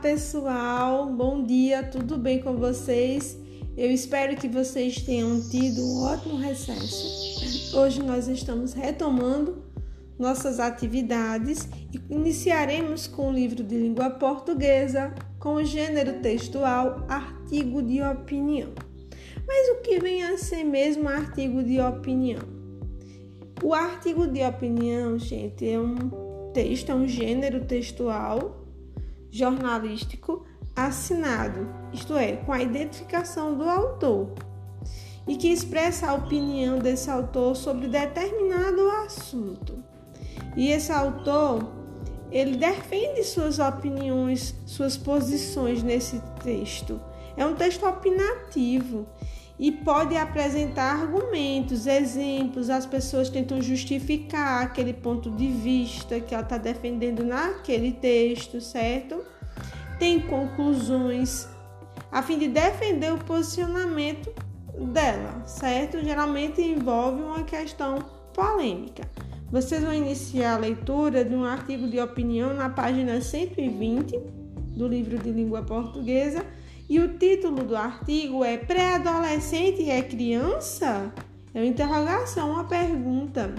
pessoal, bom dia, tudo bem com vocês? Eu espero que vocês tenham tido um ótimo recesso. Hoje nós estamos retomando nossas atividades e iniciaremos com o livro de língua portuguesa com o gênero textual artigo de opinião. Mas o que vem a ser mesmo artigo de opinião? O artigo de opinião, gente, é um texto, é um gênero textual jornalístico assinado, isto é, com a identificação do autor, e que expressa a opinião desse autor sobre determinado assunto. E esse autor, ele defende suas opiniões, suas posições nesse texto. É um texto opinativo e pode apresentar argumentos, exemplos, as pessoas tentam justificar aquele ponto de vista que ela está defendendo naquele texto, certo? Tem conclusões a fim de defender o posicionamento dela, certo? Geralmente envolve uma questão polêmica. Vocês vão iniciar a leitura de um artigo de opinião na página 120 do livro de língua portuguesa e o título do artigo é Pré-adolescente é criança? É uma interrogação, uma pergunta.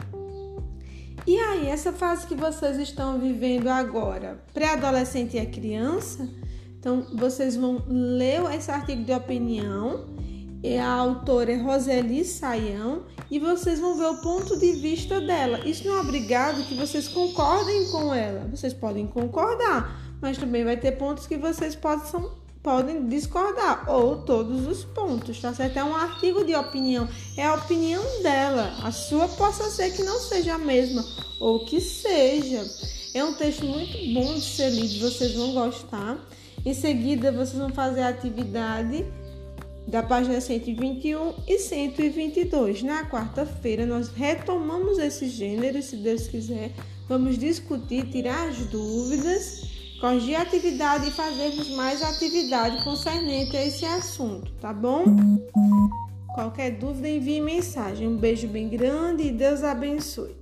E aí, essa fase que vocês estão vivendo agora, pré-adolescente é criança? Então, vocês vão ler esse artigo de opinião. A autora é Roseli Saião e vocês vão ver o ponto de vista dela. Isso não é obrigado que vocês concordem com ela. Vocês podem concordar, mas também vai ter pontos que vocês possam podem discordar, ou todos os pontos, tá certo? É um artigo de opinião, é a opinião dela. A sua possa ser que não seja a mesma, ou que seja. É um texto muito bom de ser lido, vocês vão gostar. Em seguida, vocês vão fazer a atividade da página 121 e 122. Na quarta-feira, nós retomamos esse gênero, se Deus quiser. Vamos discutir, tirar as dúvidas corrigir a atividade e fazermos mais atividade concernente a esse assunto, tá bom? Qualquer dúvida, envie mensagem. Um beijo bem grande e Deus abençoe.